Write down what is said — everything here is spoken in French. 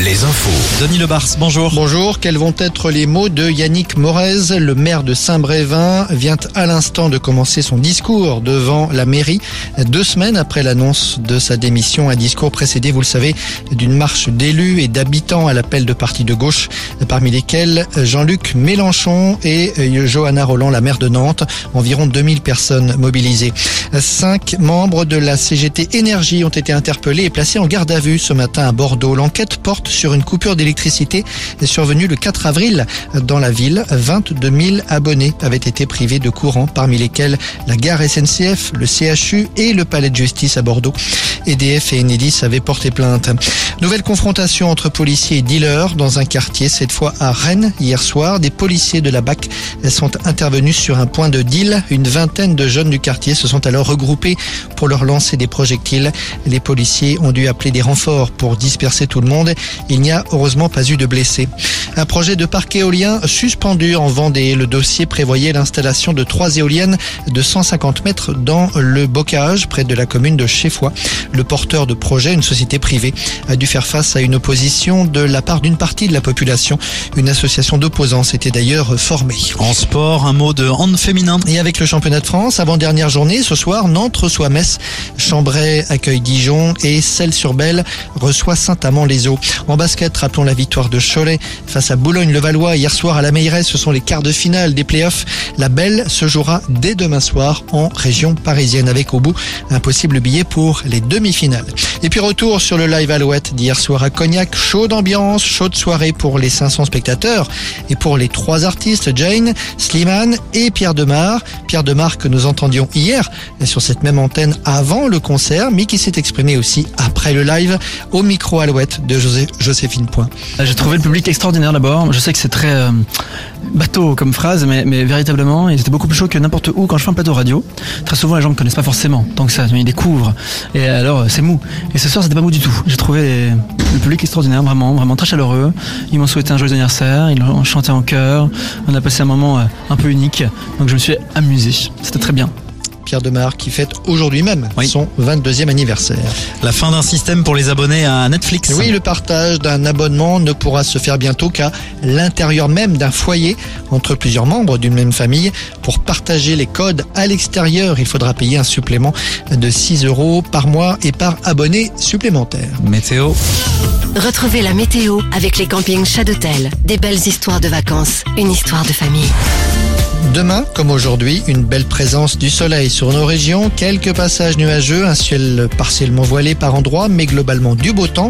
Les infos. Denis Lebars, bonjour. Bonjour, quels vont être les mots de Yannick Morez? Le maire de Saint-Brévin vient à l'instant de commencer son discours devant la mairie. Deux semaines après l'annonce de sa démission, un discours précédé, vous le savez, d'une marche d'élus et d'habitants à l'appel de partis de gauche, parmi lesquels Jean-Luc Mélenchon et Johanna Roland, la maire de Nantes. Environ 2000 personnes mobilisées. Cinq membres de la CGT Énergie ont été interpellés et placés en garde à vue ce matin à Bordeaux. Porte sur une coupure d'électricité survenue le 4 avril dans la ville. 22 000 abonnés avaient été privés de courant, parmi lesquels la gare SNCF, le CHU et le palais de justice à Bordeaux. EDF et Enedis avaient porté plainte. Nouvelle confrontation entre policiers et dealers dans un quartier, cette fois à Rennes. Hier soir, des policiers de la BAC sont intervenus sur un point de deal. Une vingtaine de jeunes du quartier se sont alors regroupés pour leur lancer des projectiles. Les policiers ont dû appeler des renforts pour disperser tout le monde. Il n'y a heureusement pas eu de blessés. Un projet de parc éolien suspendu en Vendée. Le dossier prévoyait l'installation de trois éoliennes de 150 mètres dans le bocage près de la commune de Chéfoy. Le porteur de projet, une société privée, a dû faire face à une opposition de la part d'une partie de la population. Une association d'opposants s'était d'ailleurs formée. En sport, un mot de hand féminin. Et avec le championnat de France, avant-dernière journée, ce soir, Nantes reçoit Metz, Chambray accueille Dijon et Celles-sur-Belle reçoit Saint-Amand-les-Eaux. En basket, rappelons la victoire de Cholet face à Boulogne-le-Valois hier soir à la Meilleray. Ce sont les quarts de finale des playoffs. La belle se jouera dès demain soir en région parisienne avec au bout un possible billet pour les demi-finales. Et puis retour sur le live Alouette d'hier soir à Cognac. Chaud d'ambiance, chaude soirée pour les 500 spectateurs et pour les trois artistes, Jane, Slimane et Pierre Demar. Pierre Demar que nous entendions hier sur cette même antenne avant le concert, mais qui s'est exprimé aussi après le live au micro Alouette de José, Joséphine Point. J'ai trouvé le public extraordinaire d'abord. Je sais que c'est très euh, bateau comme phrase, mais, mais véritablement, ils étaient beaucoup plus chauds que n'importe où quand je fais un plateau radio. Très souvent, les gens ne connaissent pas forcément tant que ça, ils découvrent. Et alors, c'est mou. Et ce soir, c'était pas mou du tout. J'ai trouvé le public extraordinaire, vraiment, vraiment très chaleureux. Ils m'ont souhaité un joyeux anniversaire, ils ont chanté en chœur. On a passé un moment euh, un peu unique. Donc, je me suis amusé. C'était très bien. Pierre Demar qui fête aujourd'hui même Oui. son 22e anniversaire. La fin d'un système pour les abonnés à Netflix. Oui, le partage d'un abonnement ne pourra se faire bientôt qu'à l'intérieur même d'un foyer entre plusieurs membres d'une même famille. Pour partager les codes à l'extérieur, il faudra payer un supplément de 6 euros par mois et par abonné supplémentaire. Météo. Retrouvez la météo avec les campings Chadotel. Des belles histoires de vacances, une histoire de famille. Demain, comme aujourd'hui, une belle présence du soleil sur nos régions, quelques passages nuageux, un ciel partiellement voilé par endroits, mais globalement du beau temps.